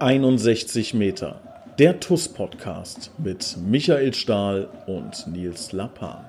61 Meter. Der TUS Podcast mit Michael Stahl und Nils Lappan.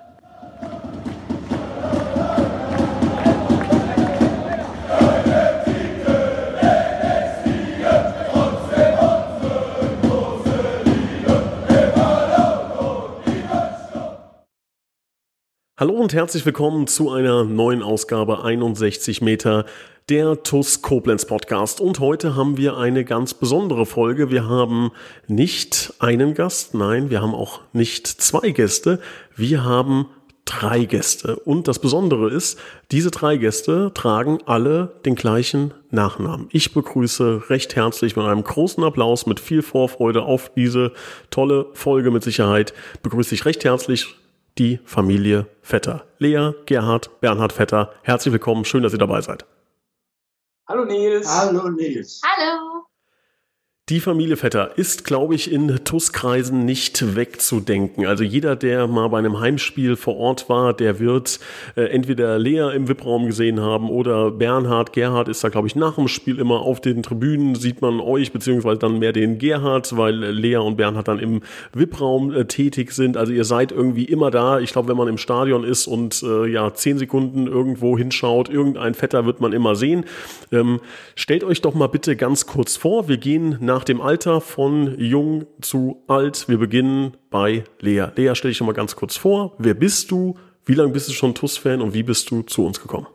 Hallo und herzlich willkommen zu einer neuen Ausgabe 61 Meter der TUS Koblenz Podcast. Und heute haben wir eine ganz besondere Folge. Wir haben nicht einen Gast, nein, wir haben auch nicht zwei Gäste. Wir haben drei Gäste. Und das Besondere ist, diese drei Gäste tragen alle den gleichen Nachnamen. Ich begrüße recht herzlich mit einem großen Applaus, mit viel Vorfreude auf diese tolle Folge mit Sicherheit, begrüße ich recht herzlich die Familie Vetter. Lea, Gerhard, Bernhard Vetter, herzlich willkommen, schön, dass ihr dabei seid. Hallo Nils. Hallo Nils. Hallo. Die Familie Vetter ist, glaube ich, in TUS-Kreisen nicht wegzudenken. Also jeder, der mal bei einem Heimspiel vor Ort war, der wird äh, entweder Lea im VIP-Raum gesehen haben oder Bernhard. Gerhard ist da, glaube ich, nach dem Spiel immer auf den Tribünen, sieht man euch, beziehungsweise dann mehr den Gerhard, weil Lea und Bernhard dann im VIP-Raum äh, tätig sind. Also ihr seid irgendwie immer da. Ich glaube, wenn man im Stadion ist und äh, ja zehn Sekunden irgendwo hinschaut, irgendein Vetter wird man immer sehen. Ähm, stellt euch doch mal bitte ganz kurz vor. Wir gehen nach nach dem Alter von jung zu alt. Wir beginnen bei Lea. Lea, stell dich schon mal ganz kurz vor. Wer bist du? Wie lange bist du schon TUS-Fan und wie bist du zu uns gekommen?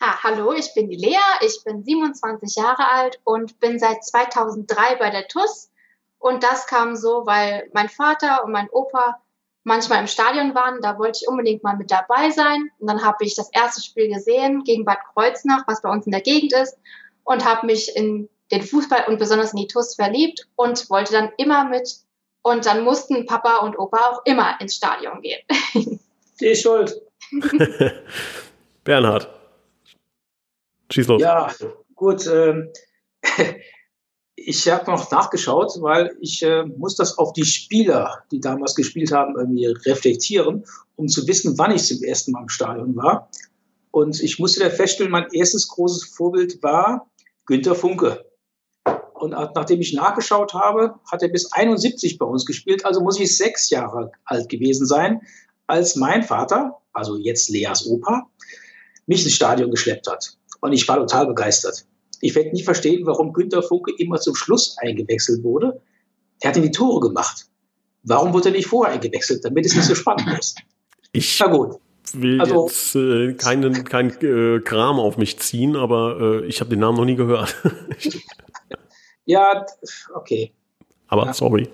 Ah, hallo, ich bin die Lea, ich bin 27 Jahre alt und bin seit 2003 bei der TUS. Und das kam so, weil mein Vater und mein Opa manchmal im Stadion waren. Da wollte ich unbedingt mal mit dabei sein. Und dann habe ich das erste Spiel gesehen gegen Bad Kreuznach, was bei uns in der Gegend ist, und habe mich in den Fußball und besonders in die TUS verliebt und wollte dann immer mit. Und dann mussten Papa und Opa auch immer ins Stadion gehen. Die ist schuld. Bernhard. Schieß los. Ja, gut. Ähm, ich habe noch nachgeschaut, weil ich äh, muss das auf die Spieler, die damals gespielt haben, irgendwie reflektieren, um zu wissen, wann ich zum ersten Mal im Stadion war. Und ich musste da feststellen, mein erstes großes Vorbild war Günter Funke. Und nachdem ich nachgeschaut habe, hat er bis 71 bei uns gespielt. Also muss ich sechs Jahre alt gewesen sein, als mein Vater, also jetzt Leas Opa, mich ins Stadion geschleppt hat. Und ich war total begeistert. Ich werde nie verstehen, warum Günter Funke immer zum Schluss eingewechselt wurde. Er hat in die Tore gemacht. Warum wurde er nicht vorher eingewechselt, damit es nicht so spannend ist? Ich Na gut. will also, jetzt äh, keinen kein, äh, Kram auf mich ziehen, aber äh, ich habe den Namen noch nie gehört. Ja, okay. Aber ja. sorry.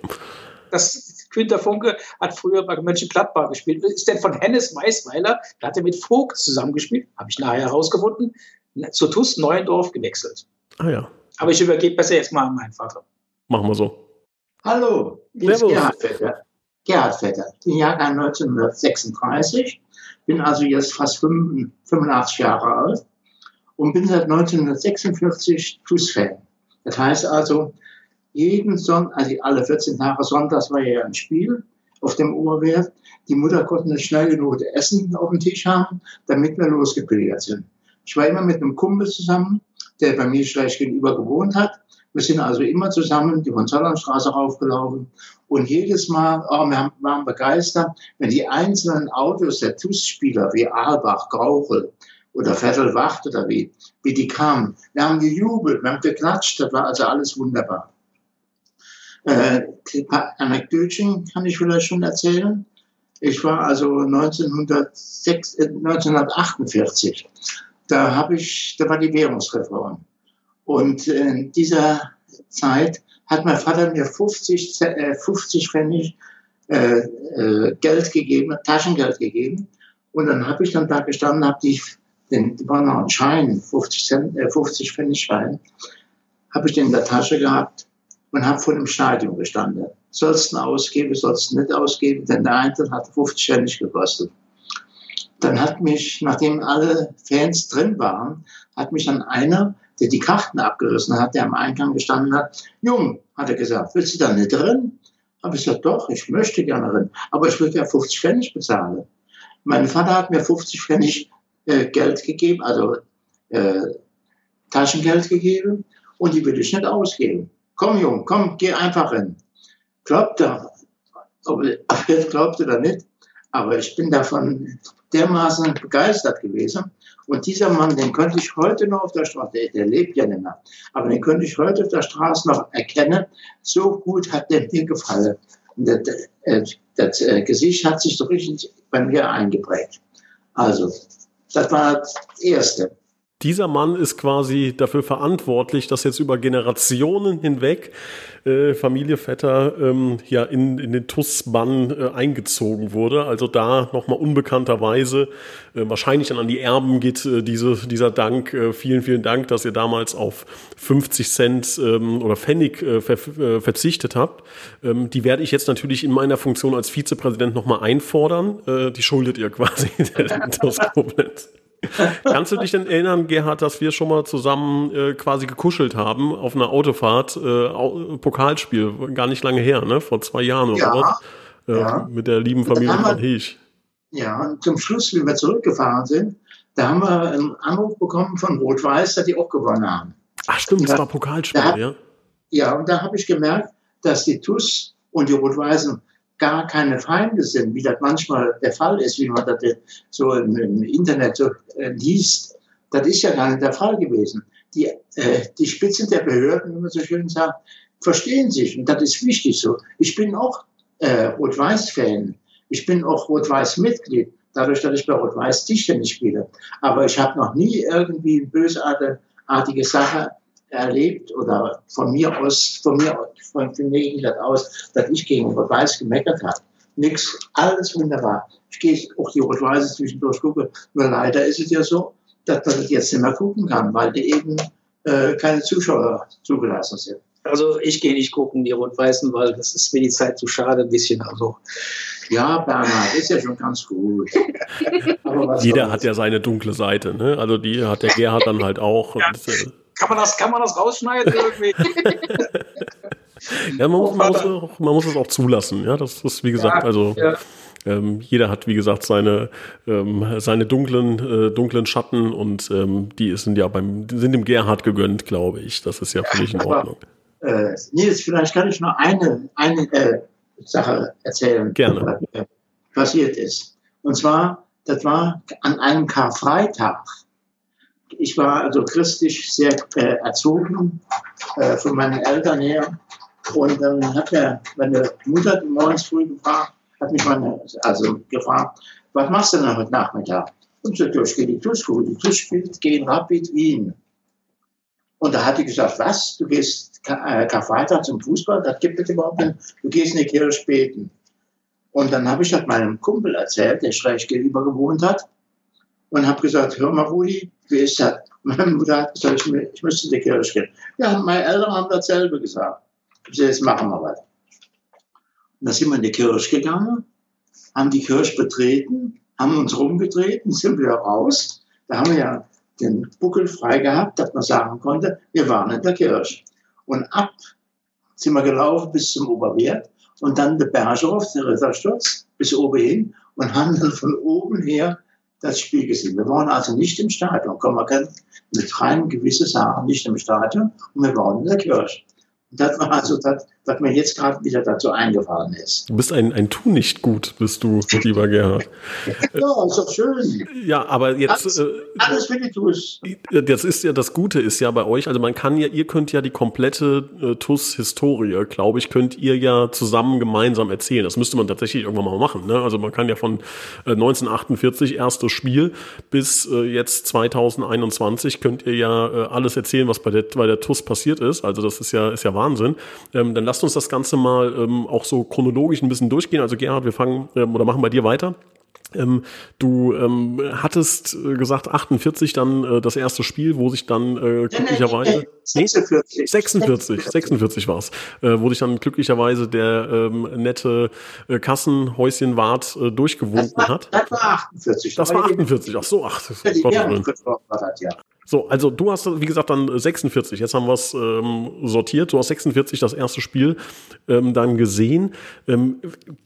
Das Günter Funke hat früher bei Mönchengladbach gespielt. Ist denn von Hennes Weißweiler, da hat er mit Vogt zusammengespielt, habe ich nachher herausgefunden, zu TUS Neuendorf gewechselt. Ah ja. Aber ich übergebe besser jetzt mal an meinen Vater. Machen wir so. Hallo, hier ist Gerhard Vetter. Gerhard Vetter, bin Jahrgang 1936, bin also jetzt fast 85 Jahre alt und bin seit 1946 TUS-Fan. Das heißt also, jeden Sonntag, also alle 14 Tage Sonntags war ja ein Spiel auf dem Oberwert. Die Mutter konnte nicht schnell genug Essen auf dem Tisch haben, damit wir losgepilgert sind. Ich war immer mit einem Kumpel zusammen, der bei mir schlecht gegenüber gewohnt hat. Wir sind also immer zusammen die Hohenzollernstraße raufgelaufen. Und jedes Mal, oh, wir waren begeistert, wenn die einzelnen Autos der TUS-Spieler wie Aalbach, Grauchel, oder Viertelwacht oder wie, wie die kamen. Wir haben gejubelt, wir haben geklatscht, das war also alles wunderbar. Äh, Anekdötchen kann ich vielleicht schon erzählen. Ich war also 1906, äh, 1948, da habe ich, da war die Währungsreform. Und in dieser Zeit hat mein Vater mir 50, äh, 50 Pfennig äh, äh, Geld gegeben, Taschengeld gegeben. Und dann habe ich dann da gestanden, habe die den ein Schein, 50, Cent, äh, 50 Pfennig Schein, habe ich den in der Tasche gehabt und habe vor dem Stadion gestanden. Sollst du ausgeben, sollst du nicht ausgeben, denn der Eintritt hat 50 Pfennig gekostet. Dann hat mich, nachdem alle Fans drin waren, hat mich dann einer, der die Karten abgerissen hat, der am Eingang gestanden hat, Jung, hat er gesagt, willst du da nicht drin? Habe ich gesagt, doch, ich möchte gerne drin, aber ich will ja 50 Pfennig bezahlen. Mein Vater hat mir 50 Pfennig Geld gegeben, also äh, Taschengeld gegeben und die will ich nicht ausgeben. komm Jung, komm, geh einfach hin. Glaubt er, ob er glaubt oder nicht, aber ich bin davon dermaßen begeistert gewesen. Und dieser Mann, den könnte ich heute noch auf der Straße, der, der, lebt ja nicht mehr, aber den könnte ich heute auf der Straße noch erkennen. So gut hat der mir gefallen. Und das, das, das äh, Gesicht hat sich so richtig bei mir eingeprägt. Also, das war das Erste dieser Mann ist quasi dafür verantwortlich, dass jetzt über Generationen hinweg äh, Familie Vetter ähm, ja in, in den TUS-Bann äh, eingezogen wurde. Also da nochmal unbekannterweise, äh, wahrscheinlich dann an die Erben geht äh, diese, dieser Dank. Äh, vielen, vielen Dank, dass ihr damals auf 50 Cent ähm, oder Pfennig äh, ver, äh, verzichtet habt. Ähm, die werde ich jetzt natürlich in meiner Funktion als Vizepräsident nochmal einfordern. Äh, die schuldet ihr quasi der TUS Koblenz. Kannst du dich denn erinnern, Gerhard, dass wir schon mal zusammen äh, quasi gekuschelt haben auf einer Autofahrt, äh, Pokalspiel, gar nicht lange her, ne? Vor zwei Jahren oder ja, so, äh, ja. mit der lieben Familie von Hech. Ja, und zum Schluss, wie wir zurückgefahren sind, da haben wir einen Anruf bekommen von Rot-Weiß, dass die auch gewonnen haben. Ach stimmt, das war Pokalspiel, da, ja. Ja, und da habe ich gemerkt, dass die TUS und die Rot-Weißen gar keine Feinde sind, wie das manchmal der Fall ist, wie man das so im, Internet so äh, liest. Das ist ja gar nicht der Fall gewesen. Die, äh, die Spitzen der Behörden, wie man so schön sagt, verstehen sich und das ist wichtig so. Ich bin auch äh, Rot-Weiß-Fan. Ich bin auch Rot-Weiß-Mitglied, dadurch, dass ich bei Rot-Weiß Tischtennis spiele. Aber ich habe noch nie irgendwie eine bösartige Sache erlebt oder von mir aus, von mir, von, von mir ging das aus, dass ich gegen Rot-Weiß gemeckert habe. Nix, alles wunderbar. Ich gehe auch die Rot-Weiße zwischendurch gucke. Nur leider ist es ja so, dass man das jetzt nicht mehr gucken kann, weil die eben äh, keine Zuschauer zugelassen sind. Also ich gehe nicht gucken, die Rot-Weißen, weil das ist mir die Zeit zu schade ein bisschen. Also ja, Bernhard, ist ja schon ganz gut. Jeder hat ja seine dunkle Seite, ne? Also die hat der Gerhard dann halt auch. Ja. Und, äh, kann man das, kann man das rausschneiden irgendwie? ja, man muss, man, muss auch, man muss es auch zulassen. Ja, das ist, wie gesagt, ja, also ja. ähm, jeder hat, wie gesagt, seine, ähm, seine dunklen, äh, dunklen Schatten und ähm, die sind ja beim, sind dem Gerhard gegönnt, glaube ich. Das ist ja völlig in Ordnung. Aber, äh, Nils, vielleicht kann ich noch eine, eine äh, Sache erzählen, Gerne. was passiert ist. Und zwar, das war an einem Karfreitag ich war also christlich sehr äh, erzogen äh, von meinen Eltern her. Und dann hat er, meine Mutter morgens früh gefragt, hat mich meine, also gefragt, was machst du denn heute Nachmittag? Und so, ich gehe die TUS, die TUS spielt gegen Rapid Wien. Und da hat die gesagt, was? Du gehst äh, Karfreitag zum Fußball? Das gibt es überhaupt nicht. Du gehst in die Kirche beten. Und dann habe ich das meinem Kumpel erzählt, der schräg gegenüber gewohnt hat und habe gesagt, hör mal, Rudi, wie ist das? Meine Mutter hat gesagt, ich, ich müsste in die Kirche gehen. Ja, meine Eltern haben dasselbe gesagt. Ich gesagt, jetzt machen wir was. Und dann sind wir in die Kirche gegangen, haben die Kirche betreten, haben uns rumgedreht und sind wieder raus. Da haben wir ja den Buckel frei gehabt, dass man sagen konnte, wir waren in der Kirche. Und ab sind wir gelaufen bis zum Oberwert und dann der Bergerhof, der Rittersturz, bis oben hin und haben dann von oben her das Spiel gesehen. Wir waren also nicht im Stadion. Komm, man kann mit rein gewisse Sachen nicht im Stadion und wir waren in der Kirche. Das war also das, was mir jetzt gerade wieder dazu eingefallen ist. Du bist ein, ein Tu nicht gut, bist du, lieber Gerhard. ja, ist doch schön. Ja, aber jetzt. Alles, äh, alles für die TUS. Das ist ja das Gute ist ja bei euch, also man kann ja, ihr könnt ja die komplette äh, TUS-Historie, glaube ich, könnt ihr ja zusammen gemeinsam erzählen. Das müsste man tatsächlich irgendwann mal machen. Ne? Also man kann ja von äh, 1948 erstes Spiel bis äh, jetzt 2021 könnt ihr ja äh, alles erzählen, was bei der, bei der TUS passiert ist. Also das ist ja, ist ja Wahnsinn. Ähm, dann lasst uns das Ganze mal ähm, auch so chronologisch ein bisschen durchgehen. Also Gerhard, wir fangen ähm, oder machen bei dir weiter. Ähm, du ähm, hattest äh, gesagt 48 dann äh, das erste Spiel, wo sich dann äh, glücklicherweise 46 46 46 war es, äh, wo sich dann glücklicherweise der ähm, nette äh, Kassenhäuschenwart äh, durchgewunken das hat. Das war 48. Das war 48. Ach so, ach, ja, war das, ja. So, also du hast, wie gesagt, dann 46. Jetzt haben wir es ähm, sortiert. Du hast 46 das erste Spiel ähm, dann gesehen. Ähm,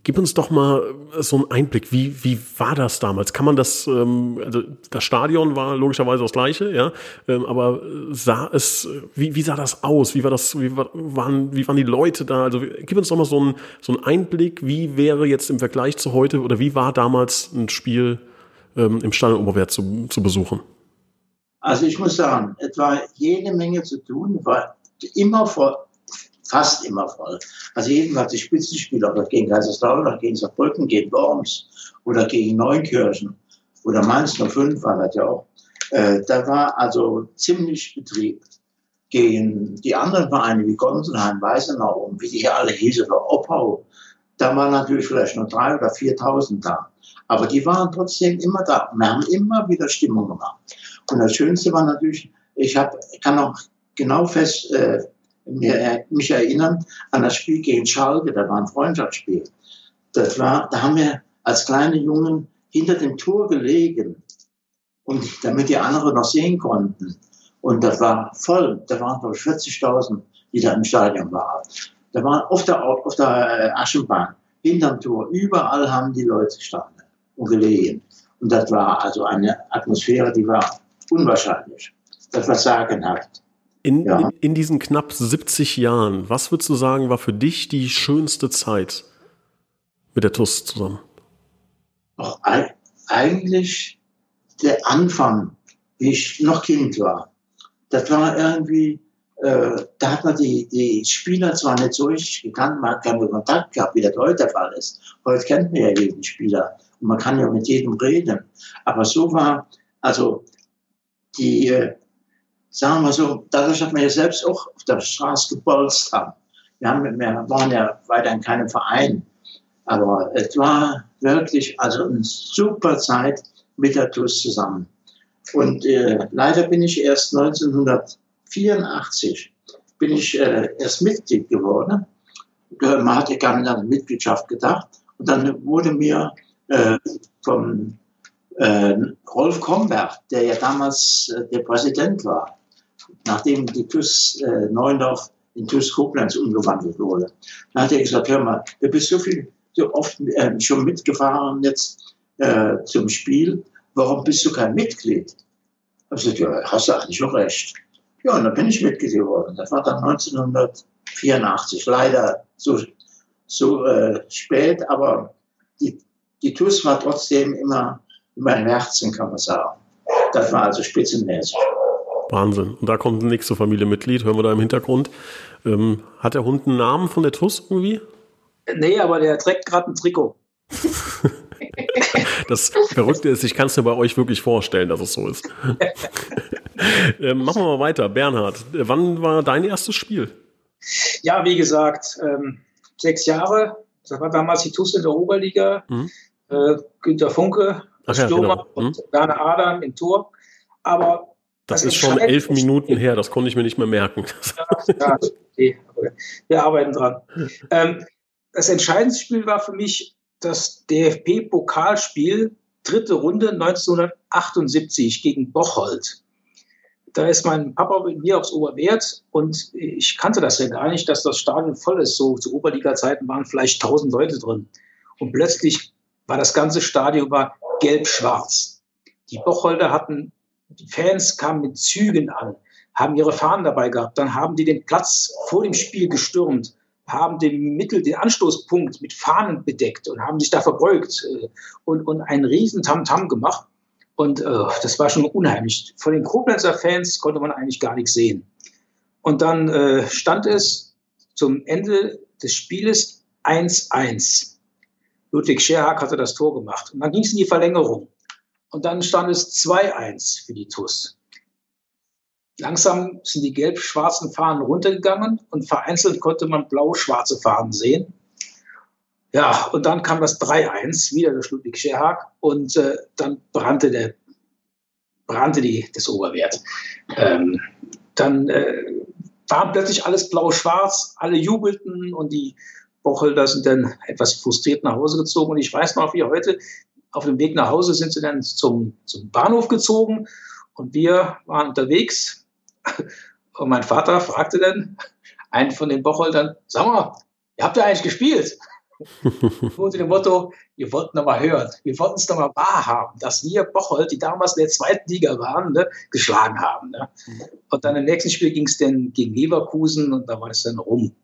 gib uns doch mal so einen Einblick. Wie, wie war das damals? Kann man das, ähm, also das Stadion war logischerweise das gleiche, ja, ähm, aber sah es, wie, wie sah das aus? Wie war das, wie, war, waren, wie waren die Leute da? Also gib uns doch mal so einen, so einen Einblick. Wie wäre jetzt im Vergleich zu heute oder wie war damals ein Spiel ähm, im Stadion Oberwert zu, zu besuchen? Also ich muss sagen, es war jede Menge zu tun, war immer voll, fast immer voll. Also jedenfalls die Spitzenspieler, ob gegen Kaiserslautern, gegen Saarbrücken, gegen Worms oder gegen Neunkirchen oder Mainz 05 war das ja auch. Äh, da war also ziemlich Betrieb. Gegen die anderen Vereine wie Gonsenheim, Weißenau und wie die hier alle hießen, oder Oppau, da waren natürlich vielleicht nur drei oder 4.000 da. Aber die waren trotzdem immer da. Wir haben immer wieder Stimmung gemacht. Und das Schönste war natürlich, ich hab, kann auch genau fest äh, mir, äh, mich erinnern an das Spiel gegen Schalke, da war ein Freundschaftsspiel. Das war, da haben wir als kleine Jungen hinter dem Tor gelegen, und damit die anderen noch sehen konnten. Und das war voll, da waren ich 40.000, die da im Stadion waren. Da waren auf der, auf der äh, Aschenbahn, hinterm Tor, überall haben die Leute gestanden und gelegen. Und das war also eine Atmosphäre, die war unwahrscheinlich. Das war sagenhaft. In, ja. in, in, diesen knapp 70 Jahren, was würdest du sagen, war für dich die schönste Zeit mit der TUS zusammen? Auch eigentlich der Anfang, wie ich noch Kind war. Das war irgendwie, äh, da hat man die, die Spieler zwar nicht so richtig gekannt, man hat keinen Kontakt gehabt, wie das heute der Fall ist. Heute kennt man ja jeden Spieler und man kann ja mit jedem reden. Aber so war, also die, äh, sagen wir so, dadurch, dass wir ja selbst auch auf der Straße haben. Wir, haben, wir waren ja weiter in keinem Verein. Aber es war wirklich also eine super Zeit mit der TUS zusammen. Und äh, leider bin ich erst 1984 bin ich äh, erst Mitglied geworden. Man hatte gar nicht an eine Mitgliedschaft gedacht. Und dann wurde mir äh, vom äh, Rolf Komberg, der ja damals äh, der Präsident war, nachdem die TUS äh, Neuendorf in TUS Koblenz umgewandelt wurde. Dann hat er gesagt, hör mal, du bist so viel, so oft äh, schon mitgefahren jetzt äh, zum Spiel, warum bist du kein Mitglied? Ich gesagt, ja, hast du eigentlich schon recht. Ja, und dann bin ich Mitglied geworden. Das war dann 1984. Leider so, so äh, spät, aber die, die TUS war trotzdem immer in meinem Herzen, kann man sagen. Das war also spitzenmäßig. Wahnsinn. Und da kommt ein nächste Familienmitglied, hören wir da im Hintergrund. Ähm, hat der Hund einen Namen von der TUS irgendwie? Nee, aber der trägt gerade ein Trikot. das Verrückte ist, ich kann es mir bei euch wirklich vorstellen, dass es so ist. ähm, machen wir mal weiter. Bernhard, wann war dein erstes Spiel? Ja, wie gesagt, ähm, sechs Jahre. Das war damals die TUS in der Oberliga. Mhm. Äh, Günter Funke Ach ja, Stürmer genau. und hm? Werner Adam im Tor. Aber das, das ist schon elf Minuten her, das konnte ich mir nicht mehr merken. Ja, ja okay. Wir arbeiten dran. Ähm, das entscheidendste Spiel war für mich das DFB-Pokalspiel, dritte Runde 1978 gegen Bocholt. Da ist mein Papa mit mir aufs Oberwert und ich kannte das ja gar nicht, dass das Stadion voll ist. So zu Oberliga-Zeiten waren vielleicht 1000 Leute drin. Und plötzlich war das ganze Stadion war gelb-schwarz. Die Bocholder hatten, die Fans kamen mit Zügen an, haben ihre Fahnen dabei gehabt, dann haben die den Platz vor dem Spiel gestürmt, haben den Mittel, den Anstoßpunkt mit Fahnen bedeckt und haben sich da verbeugt äh, und, und einen riesen Tamtam -Tam gemacht. Und äh, das war schon unheimlich. Von den Koblenzer Fans konnte man eigentlich gar nichts sehen. Und dann äh, stand es zum Ende des Spieles 1-1. Ludwig Scherhag hatte das Tor gemacht. Und dann ging es in die Verlängerung. Und dann stand es 2-1 für die TUS. Langsam sind die gelb-schwarzen Fahnen runtergegangen und vereinzelt konnte man blau-schwarze Fahnen sehen. Ja, und dann kam das 3-1, wieder durch Ludwig Scherhag und äh, dann brannte, der, brannte die, das Oberwert. Ähm, dann äh, war plötzlich alles blau-schwarz, alle jubelten und die Bochelder sind dann etwas frustriert nach Hause gezogen. Und ich weiß noch, wie heute auf dem Weg nach Hause sind sie dann zum, zum Bahnhof gezogen Und wir waren unterwegs und mein Vater fragte dann einen von den Bocholdern, sag mal, ihr habt ja eigentlich gespielt? Unter dem Motto, wir wollten noch mal hören, wir wollten es noch mal wahrhaben, dass wir Bocholt, die damals in der zweiten Liga waren, ne, geschlagen haben. Ne? Und dann im nächsten Spiel ging es dann gegen Leverkusen und da war es dann rum.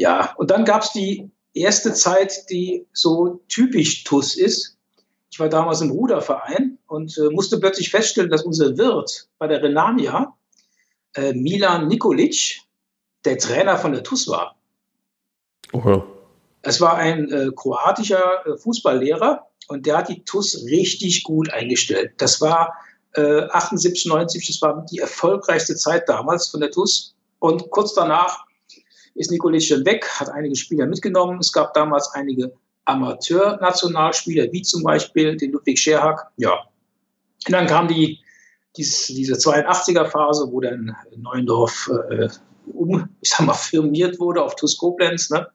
Ja, und dann gab es die erste Zeit, die so typisch TUS ist. Ich war damals im Ruderverein und äh, musste plötzlich feststellen, dass unser Wirt bei der Renania, äh, Milan Nikolic, der Trainer von der TUS war. Oh. Es war ein äh, kroatischer äh, Fußballlehrer und der hat die TUS richtig gut eingestellt. Das war äh, 78, 90, das war die erfolgreichste Zeit damals von der TUS. Und kurz danach ist schon weg, hat einige Spieler mitgenommen. Es gab damals einige Amateur-Nationalspieler, wie zum Beispiel den Ludwig Scherhack. Ja. Und dann kam die, dies, diese 82er-Phase, wo dann Neuendorf äh, um, ich sag mal, firmiert wurde auf TuS Koblenz. Ne?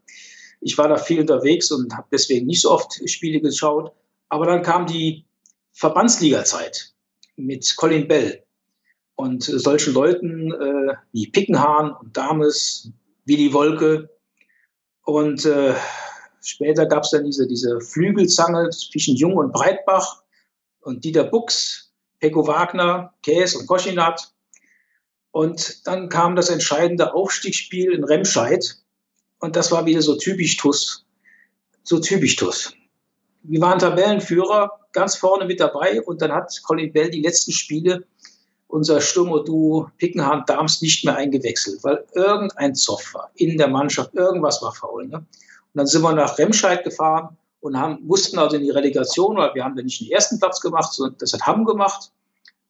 Ich war da viel unterwegs und habe deswegen nicht so oft Spiele geschaut. Aber dann kam die Verbandsliga-Zeit mit Colin Bell und solchen Leuten äh, wie Pickenhahn und Dames, Willi Wolke. Und äh, später gab es dann diese, diese Flügelzange zwischen Jung und Breitbach und Dieter Buchs, Peko Wagner, Käs und Koschinat. Und dann kam das entscheidende Aufstiegsspiel in Remscheid. Und das war wieder so typisch TUS. So typisch TUS. Wir waren Tabellenführer, ganz vorne mit dabei. Und dann hat Colin Bell die letzten Spiele unser Stürmer-Duo Pickenhahn-Darms nicht mehr eingewechselt, weil irgendein Zoff war in der Mannschaft, irgendwas war faul. Ne? Und dann sind wir nach Remscheid gefahren und haben, mussten also in die Relegation, weil wir haben dann nicht den ersten Platz gemacht, sondern das hat Hamm gemacht.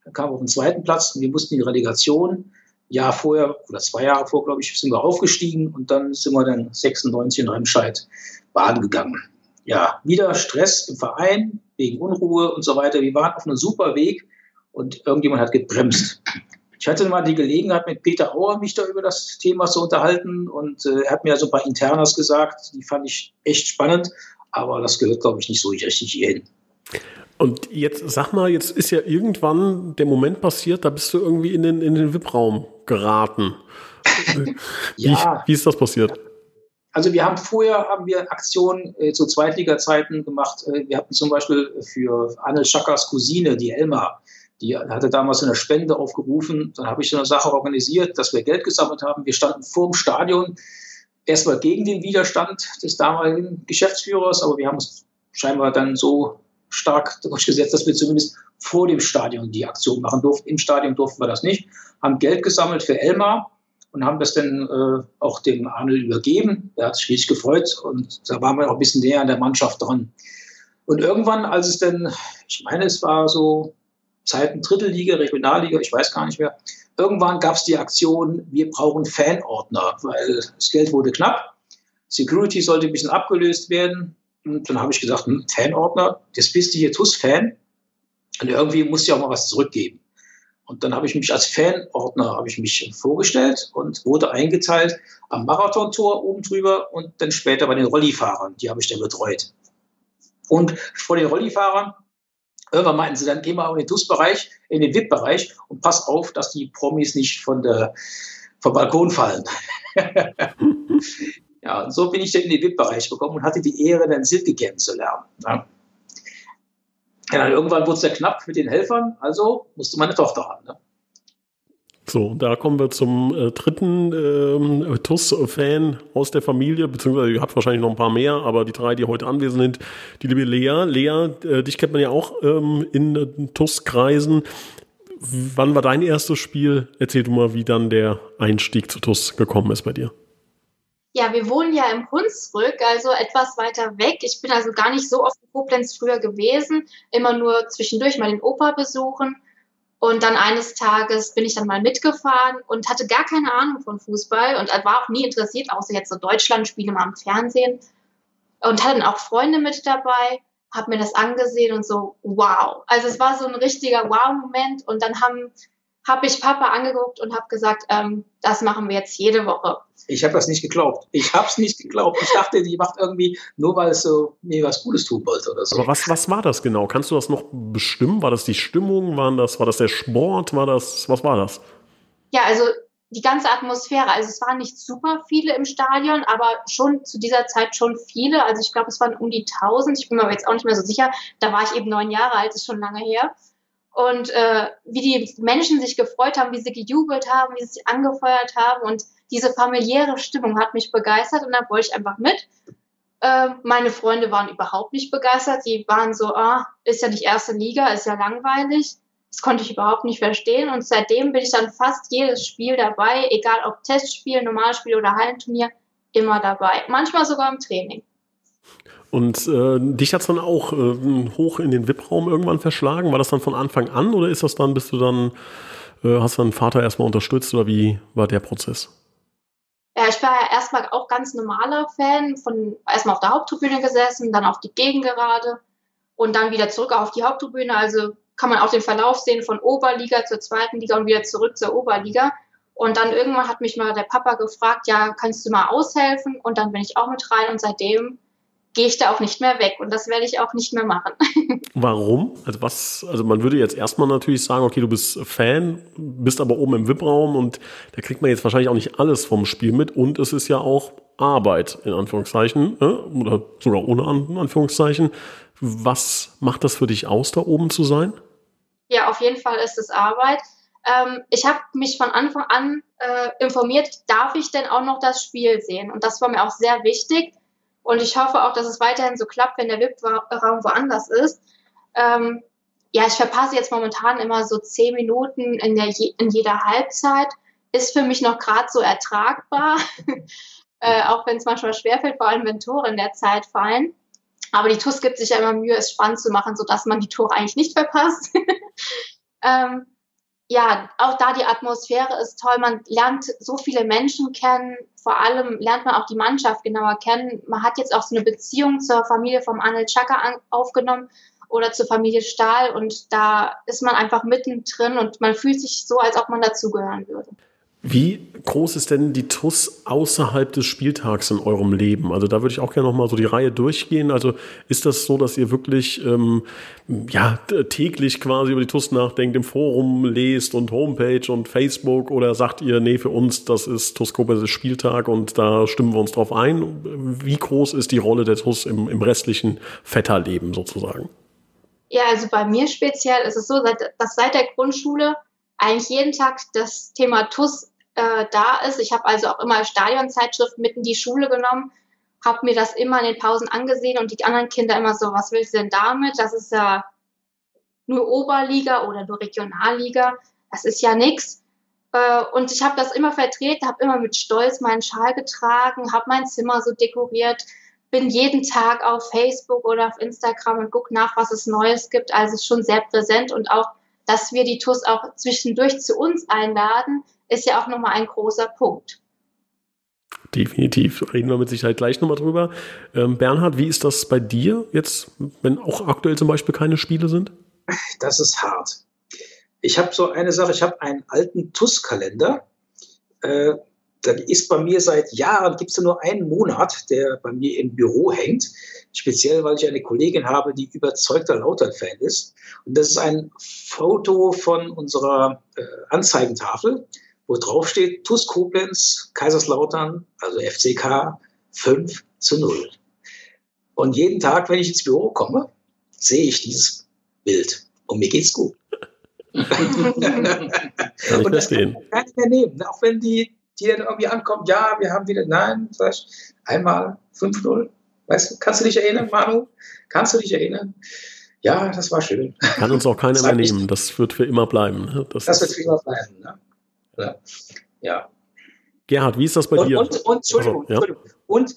Dann kam auf den zweiten Platz und wir mussten in die Relegation. Jahr vorher oder zwei Jahre vor, glaube ich, sind wir aufgestiegen und dann sind wir dann 96 in Remscheid baden gegangen. Ja, wieder Stress im Verein wegen Unruhe und so weiter. Wir waren auf einem super Weg und irgendjemand hat gebremst. Ich hatte mal die Gelegenheit, mit Peter Auer mich da über das Thema zu unterhalten und äh, er hat mir so ein paar Internas gesagt, die fand ich echt spannend, aber das gehört, glaube ich, nicht so richtig hierhin. Und jetzt sag mal, jetzt ist ja irgendwann der Moment passiert, da bist du irgendwie in den, in den VIP-Raum geraten. ja. Wie, wie ist das passiert? Also wir haben vorher haben wir Aktionen äh, zu Zweitliga-Zeiten gemacht. Äh, wir hatten zum Beispiel für Anne Schackers Cousine, die Elmar, die hatte damals eine Spende aufgerufen. Dann habe ich so eine Sache organisiert, dass wir Geld gesammelt haben. Wir standen vor dem Stadion, erstmal gegen den Widerstand des damaligen Geschäftsführers, aber wir haben uns scheinbar dann so stark durchgesetzt, dass wir zumindest vor dem Stadion die Aktion machen durften. Im Stadion durften wir das nicht. Haben Geld gesammelt für Elmar und haben das dann äh, auch dem Arnel übergeben. Er hat sich richtig gefreut und da waren wir auch ein bisschen näher an der Mannschaft dran. Und irgendwann, als es dann, ich meine, es war so Zeiten Drittelliga, Regionalliga, ich weiß gar nicht mehr, irgendwann gab es die Aktion, wir brauchen Fanordner, weil das Geld wurde knapp. Security sollte ein bisschen abgelöst werden. Und dann habe ich gesagt, hm, Fanordner, das bist du hier TUS-Fan. Und irgendwie musst du ja auch mal was zurückgeben. Und dann habe ich mich als Fanordner habe ich mich vorgestellt und wurde eingeteilt am Marathontor oben drüber und dann später bei den Rollifahrern. Die habe ich dann betreut. Und vor den Rollifahrern, irgendwann meinten sie dann, geh mal in den TUS-Bereich, in den VIP-Bereich und pass auf, dass die Promis nicht von der, vom Balkon fallen. Ja, und so bin ich dann in den VIP-Bereich gekommen und hatte die Ehre, dann Silke kennenzulernen. Ja. Ja, dann irgendwann wurde es ja knapp mit den Helfern, also musste meine Tochter haben. Ne? So, da kommen wir zum äh, dritten ähm, TUS-Fan aus der Familie, beziehungsweise ihr habt wahrscheinlich noch ein paar mehr, aber die drei, die heute anwesend sind, die liebe Lea. Lea, äh, dich kennt man ja auch ähm, in äh, TUS-Kreisen. Wann war dein erstes Spiel? Erzähl du mal, wie dann der Einstieg zu TUS gekommen ist bei dir. Ja, wir wohnen ja im Hunsrück, also etwas weiter weg. Ich bin also gar nicht so oft in Koblenz früher gewesen, immer nur zwischendurch mal den Opa besuchen. Und dann eines Tages bin ich dann mal mitgefahren und hatte gar keine Ahnung von Fußball und war auch nie interessiert, außer jetzt so Deutschlandspiele mal im Fernsehen. Und hatte dann auch Freunde mit dabei, habe mir das angesehen und so, wow. Also es war so ein richtiger Wow-Moment. Und dann haben habe ich Papa angeguckt und habe gesagt, ähm, das machen wir jetzt jede Woche. Ich habe das nicht geglaubt. Ich habe es nicht geglaubt. Ich dachte, die macht irgendwie nur, weil es so mir was Gutes tun wollte oder so. Aber was, was war das genau? Kannst du das noch bestimmen? War das die Stimmung? War das, war das der Sport? War das, was war das? Ja, also die ganze Atmosphäre. Also es waren nicht super viele im Stadion, aber schon zu dieser Zeit schon viele. Also ich glaube, es waren um die 1000. Ich bin mir aber jetzt auch nicht mehr so sicher. Da war ich eben neun Jahre alt, ist schon lange her und äh, wie die Menschen sich gefreut haben, wie sie gejubelt haben, wie sie sich angefeuert haben und diese familiäre Stimmung hat mich begeistert und da wollte ich einfach mit. Äh, meine Freunde waren überhaupt nicht begeistert, die waren so, ah, ist ja nicht erste Liga, ist ja langweilig. Das konnte ich überhaupt nicht verstehen und seitdem bin ich dann fast jedes Spiel dabei, egal ob Testspiel, Normalspiel oder Hallenturnier, immer dabei. Manchmal sogar im Training. Und äh, dich hat es dann auch äh, hoch in den VIP-Raum irgendwann verschlagen. War das dann von Anfang an oder ist das dann, bist du dann, äh, hast du deinen Vater erstmal unterstützt oder wie war der Prozess? Ja, ich war ja erstmal auch ganz normaler Fan, von erstmal auf der Haupttribüne gesessen, dann auf die Gegengerade und dann wieder zurück auf die Haupttribüne. Also kann man auch den Verlauf sehen von Oberliga zur zweiten Liga und wieder zurück zur Oberliga. Und dann irgendwann hat mich mal der Papa gefragt, ja, kannst du mal aushelfen? Und dann bin ich auch mit rein und seitdem gehe ich da auch nicht mehr weg und das werde ich auch nicht mehr machen. Warum? Also was, also man würde jetzt erstmal natürlich sagen, okay, du bist Fan, bist aber oben im VIP-Raum und da kriegt man jetzt wahrscheinlich auch nicht alles vom Spiel mit und es ist ja auch Arbeit, in Anführungszeichen, äh, oder sogar ohne Anführungszeichen. Was macht das für dich aus, da oben zu sein? Ja, auf jeden Fall ist es Arbeit. Ähm, ich habe mich von Anfang an äh, informiert, darf ich denn auch noch das Spiel sehen? Und das war mir auch sehr wichtig und ich hoffe auch, dass es weiterhin so klappt, wenn der VIP-Raum woanders ist. Ähm, ja, ich verpasse jetzt momentan immer so zehn Minuten in, der in jeder Halbzeit. Ist für mich noch gerade so ertragbar, äh, auch wenn es manchmal schwerfällt, vor allem wenn Tore in der Zeit fallen. Aber die TUS gibt sich ja immer Mühe, es spannend zu machen, sodass man die Tore eigentlich nicht verpasst. ähm, ja, auch da die Atmosphäre ist toll. Man lernt so viele Menschen kennen. Vor allem lernt man auch die Mannschaft genauer kennen. Man hat jetzt auch so eine Beziehung zur Familie vom Anel Chaka aufgenommen oder zur Familie Stahl und da ist man einfach mittendrin und man fühlt sich so, als ob man dazugehören würde. Wie groß ist denn die TUS außerhalb des Spieltags in eurem Leben? Also da würde ich auch gerne nochmal so die Reihe durchgehen. Also ist das so, dass ihr wirklich ähm, ja, täglich quasi über die TUS nachdenkt, im Forum lest und Homepage und Facebook oder sagt ihr, nee, für uns, das ist TUS Koblenz Spieltag und da stimmen wir uns drauf ein? Wie groß ist die Rolle der TUS im, im restlichen Vetterleben sozusagen? Ja, also bei mir speziell ist es so, dass seit der Grundschule eigentlich jeden Tag das Thema TUS äh, da ist. Ich habe also auch immer Stadionzeitschriften mit in die Schule genommen, habe mir das immer in den Pausen angesehen und die anderen Kinder immer so, was willst du denn damit? Das ist ja nur Oberliga oder nur Regionalliga. Das ist ja nix. Äh, und ich habe das immer vertreten, habe immer mit Stolz meinen Schal getragen, habe mein Zimmer so dekoriert, bin jeden Tag auf Facebook oder auf Instagram und gucke nach, was es Neues gibt. Also schon sehr präsent und auch, dass wir die TUS auch zwischendurch zu uns einladen, ist ja auch nochmal ein großer Punkt. Definitiv. Reden wir mit Sicherheit gleich nochmal drüber. Ähm, Bernhard, wie ist das bei dir jetzt, wenn auch aktuell zum Beispiel keine Spiele sind? Das ist hart. Ich habe so eine Sache, ich habe einen alten TUS-Kalender. Äh, da ist bei mir seit Jahren, gibt es nur einen Monat, der bei mir im Büro hängt. Speziell, weil ich eine Kollegin habe, die überzeugter Lautern-Fan ist. Und das ist ein Foto von unserer äh, Anzeigentafel wo drauf steht, TuS Koblenz, Kaiserslautern, also FCK 5 zu 0. Und jeden Tag, wenn ich ins Büro komme, sehe ich dieses Bild und mir geht's gut. Kann ich das kann ich nehmen. Auch wenn die, die dann irgendwie ankommen, ja, wir haben wieder, nein, ich, einmal 5-0. Weißt du, kannst du dich erinnern, Manu? Kannst du dich erinnern? Ja, das war schön. Kann uns auch keiner mehr nehmen. Das wird für immer bleiben. Ne? Das, das wird für immer bleiben. Ne? Ja. Gerhard, wie ist das bei und, dir? Und, und, Entschuldigung, also, ja. Entschuldigung. und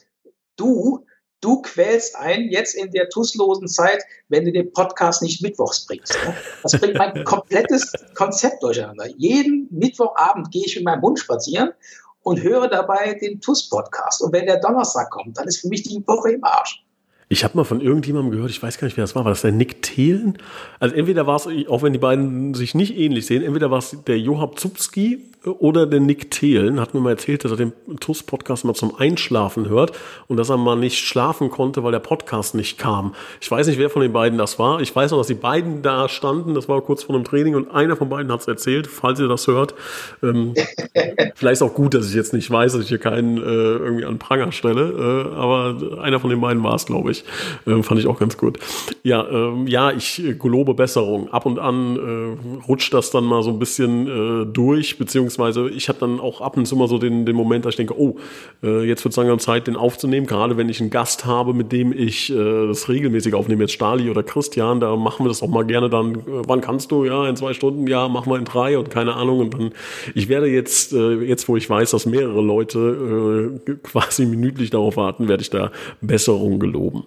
du, du quälst ein jetzt in der tusslosen Zeit, wenn du den Podcast nicht mittwochs bringst. Ne? Das bringt mein komplettes Konzept durcheinander. Jeden Mittwochabend gehe ich mit meinem Hund spazieren und höre dabei den TUS-Podcast. Und wenn der Donnerstag kommt, dann ist für mich die Woche im Arsch. Ich habe mal von irgendjemandem gehört, ich weiß gar nicht, wer das war, war das der Nick Thelen? Also entweder war es, auch wenn die beiden sich nicht ähnlich sehen, entweder war es der Johab Zupski oder der Nick Thelen, hat mir mal erzählt, dass er den TUS-Podcast mal zum Einschlafen hört und dass er mal nicht schlafen konnte, weil der Podcast nicht kam. Ich weiß nicht, wer von den beiden das war. Ich weiß noch, dass die beiden da standen, das war kurz vor dem Training und einer von beiden hat es erzählt, falls ihr das hört. Ähm, vielleicht auch gut, dass ich jetzt nicht weiß, dass ich hier keinen äh, irgendwie an Pranger stelle, äh, aber einer von den beiden war es, glaube ich. Äh, fand ich auch ganz gut. Ja, ähm, ja, ich äh, gelobe Besserung. Ab und an äh, rutscht das dann mal so ein bisschen äh, durch, beziehungsweise beziehungsweise ich habe dann auch ab und zu mal so den, den Moment, dass ich denke, oh, äh, jetzt wird es langsam Zeit, den aufzunehmen, gerade wenn ich einen Gast habe, mit dem ich äh, das regelmäßig aufnehme, jetzt Stali oder Christian, da machen wir das auch mal gerne dann, äh, wann kannst du, ja, in zwei Stunden, ja, machen wir in drei und keine Ahnung und dann, ich werde jetzt, äh, jetzt wo ich weiß, dass mehrere Leute äh, quasi minütlich darauf warten, werde ich da Besserung geloben.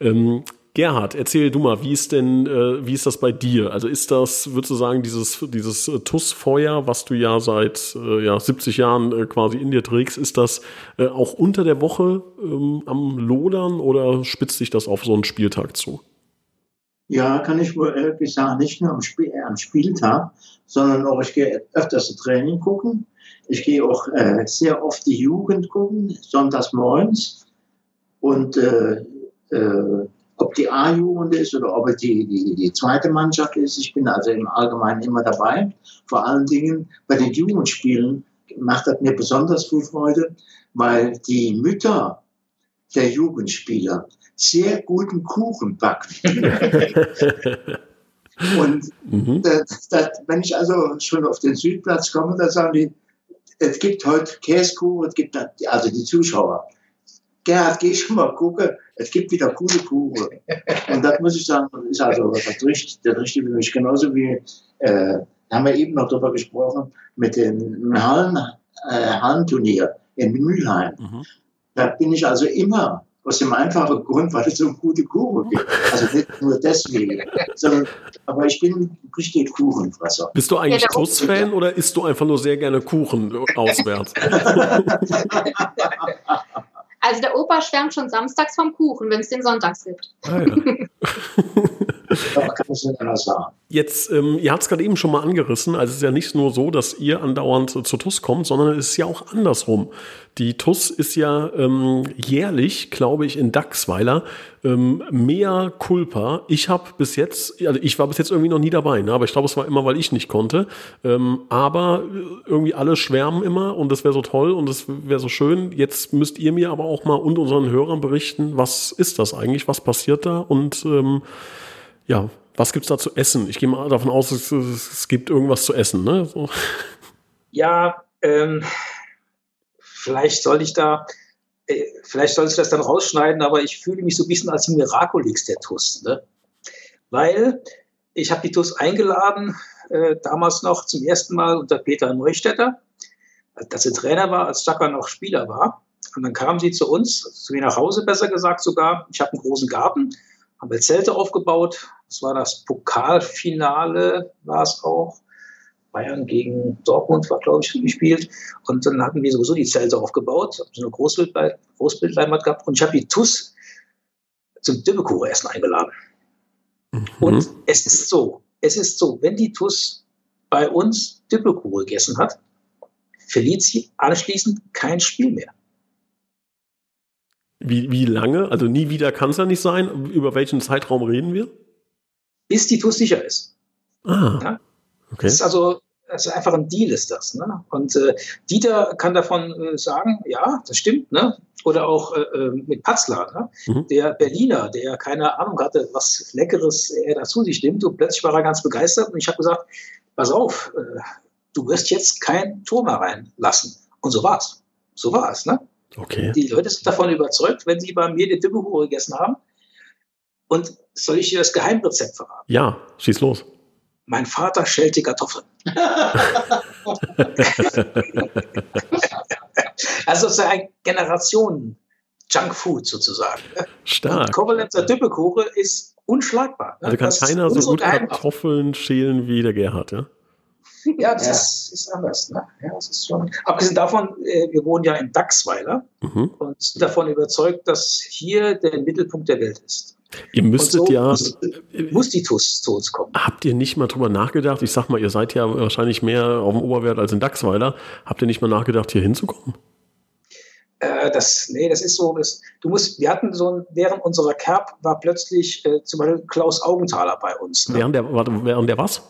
Ähm, Gerhard, erzähl du mal, wie ist denn, äh, wie ist das bei dir? Also ist das, würdest du sagen, dieses, dieses äh, TUS-Feuer, was du ja seit äh, ja, 70 Jahren äh, quasi in dir trägst, ist das äh, auch unter der Woche ähm, am Lodern oder spitzt sich das auf so einen Spieltag zu? Ja, kann ich wohl ehrlich sagen, nicht nur am, Spiel, äh, am Spieltag, sondern auch, ich gehe öfters Training gucken. Ich gehe auch sehr oft die Jugend gucken, sonntags morgens. Und äh, ob die A-Jugend ist oder ob es die, die, die zweite Mannschaft ist. Ich bin also im Allgemeinen immer dabei. Vor allen Dingen bei den Jugendspielen macht das mir besonders viel Freude, weil die Mütter der Jugendspieler sehr guten Kuchen backen. Und mhm. das, das, wenn ich also schon auf den Südplatz komme, da sagen die, es gibt heute Käsekuchen, es gibt also die Zuschauer. Gerhard, geh schon mal gucken, es gibt wieder coole Kuchen. Und das muss ich sagen, ist also das richtig, das richtig für mich. Genauso wie, äh, haben wir eben noch darüber gesprochen, mit dem Hallen, äh, Hallenturnier in Mülheim. Mhm. Da bin ich also immer aus dem einfachen Grund, weil es so gute Kuchen gibt. Also nicht nur deswegen, sondern, aber ich bin richtig Kuchenfresser. Bist du eigentlich ja, TUS-Fan oder isst du einfach nur sehr gerne Kuchen auswärts? Also der Opa schwärmt schon samstags vom Kuchen, wenn es den sonntags gibt. Ah, ja. Jetzt, ähm, ihr habt es gerade eben schon mal angerissen, also es ist ja nicht nur so, dass ihr andauernd zur TUS kommt, sondern es ist ja auch andersrum. Die TUS ist ja ähm, jährlich, glaube ich, in Dachsweiler ähm, mehr Culpa. Ich habe bis jetzt, also ich war bis jetzt irgendwie noch nie dabei, ne? aber ich glaube, es war immer, weil ich nicht konnte. Ähm, aber irgendwie alle schwärmen immer und das wäre so toll und das wäre so schön. Jetzt müsst ihr mir aber auch mal und unseren Hörern berichten, was ist das eigentlich, was passiert da und ähm, ja, was gibt's da zu essen? Ich gehe mal davon aus, es, es, gibt irgendwas zu essen, ne? So. Ja, ähm, vielleicht soll ich da, äh, vielleicht soll ich das dann rausschneiden, aber ich fühle mich so ein bisschen als Miraculix der TUS, ne? Weil ich habe die TUS eingeladen, äh, damals noch zum ersten Mal unter Peter Neustädter, als er Trainer war, als Stacker noch Spieler war. Und dann kamen sie zu uns, zu mir nach Hause besser gesagt sogar. Ich habe einen großen Garten haben wir Zelte aufgebaut. Das war das Pokalfinale, war es auch. Bayern gegen Dortmund war, glaube ich, gespielt. Und dann hatten wir sowieso die Zelte aufgebaut, so eine Großbildleinwand gehabt. Und ich habe die TUS zum Dibbekuchenessen eingeladen. Mhm. Und es ist so, es ist so, wenn die TUS bei uns Dippelkuchen gegessen hat, verliert sie anschließend kein Spiel mehr. Wie, wie lange? Also nie wieder kann es ja nicht sein. Über welchen Zeitraum reden wir? Bis die TUS sicher ist. Ah. Ja? Okay. Das ist also das ist einfach ein Deal ist das. Ne? Und äh, Dieter kann davon äh, sagen, ja, das stimmt. Ne? Oder auch äh, äh mit Patzler, ne? Mhm. der Berliner, der keine Ahnung hatte, was Leckeres er dazu sich nimmt. Und plötzlich war er ganz begeistert. Und ich habe gesagt, pass auf, äh, du wirst jetzt kein Tor mehr reinlassen. Und so war's. So war es. Ne? Okay. Die Leute sind davon überzeugt, wenn sie bei mir die Dümmehure gegessen haben. Und soll ich dir das Geheimrezept verraten? Ja, schieß los. Mein Vater schält die Kartoffeln. also es ist eine Generation Junkfood sozusagen. Stark. Und Kovalenzer Düppekuche ist unschlagbar. Also kann keiner so gut Kartoffeln schälen wie der Gerhard, ja? Ja, das ja. Ist, ist, anders. Ne? Ja, das ist schon. Abgesehen davon, äh, wir wohnen ja in Dachsweiler mhm. und sind davon überzeugt, dass hier der Mittelpunkt der Welt ist. Ihr müsstet so ja. Muss, muss die TUS zu uns kommen. Habt ihr nicht mal drüber nachgedacht? Ich sag mal, ihr seid ja wahrscheinlich mehr auf dem Oberwert als in Dachsweiler. Habt ihr nicht mal nachgedacht, hier hinzukommen? Äh, das, nee, das ist so, das, du musst, wir hatten so ein, während unserer Kerb war plötzlich äh, zum Beispiel Klaus Augenthaler bei uns. Ne? Während der, während der was?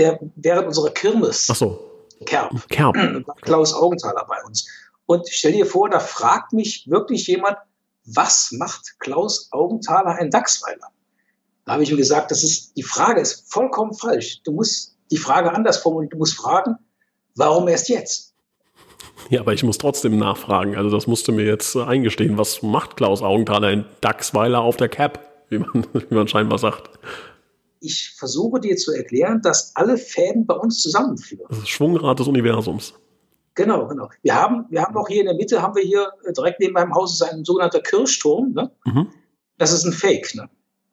Der, während unserer Kirmes. Ach so. Kerb. Kerb. Klaus Augenthaler bei uns. Und stell dir vor, da fragt mich wirklich jemand, was macht Klaus Augenthaler ein Dachsweiler? Da habe ich ihm gesagt, das ist, die Frage ist vollkommen falsch. Du musst die Frage anders formulieren. Du musst fragen, warum erst jetzt? Ja, aber ich muss trotzdem nachfragen. Also das musst du mir jetzt äh, eingestehen. Was macht Klaus Augenthaler in Dachsweiler auf der Cap, wie man, wie man scheinbar sagt? Ich versuche dir zu erklären, dass alle Fäden bei uns zusammenführen. Das ist Schwungrad des Universums. Genau, genau. Wir haben, wir haben auch hier in der Mitte, haben wir hier äh, direkt neben meinem Haus ist ein sogenannter Kirchturm. Ne? Mhm. Das ist ein Fake. Ne?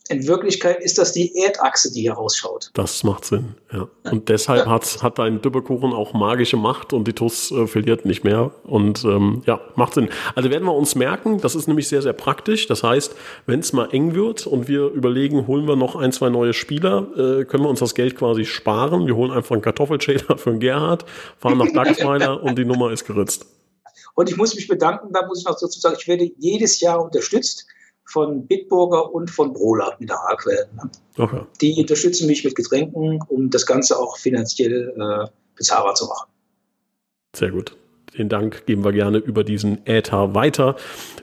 In Wirklichkeit ist das die Erdachse, die hier rausschaut. Das macht Sinn, ja. Und deshalb ja. hat, hat dein Düppekuchen auch magische Macht und die TUS äh, verliert nicht mehr. Und ähm, ja, macht Sinn. Also werden wir uns merken, das ist nämlich sehr, sehr praktisch. Das heißt, wenn es mal eng wird und wir überlegen, holen wir noch ein, zwei neue Spieler, äh, können wir uns das Geld quasi sparen. Wir holen einfach einen Kartoffelschäler für einen Gerhard, fahren nach Dachsweiler und die Nummer ist geritzt. Und ich muss mich bedanken, da muss ich noch dazu sagen, ich werde jedes Jahr unterstützt von Bitburger und von Brola Mineralquellen. Okay. Die unterstützen mich mit Getränken, um das Ganze auch finanziell äh, bezahlbar zu machen. Sehr gut. Den Dank geben wir gerne über diesen Äther weiter.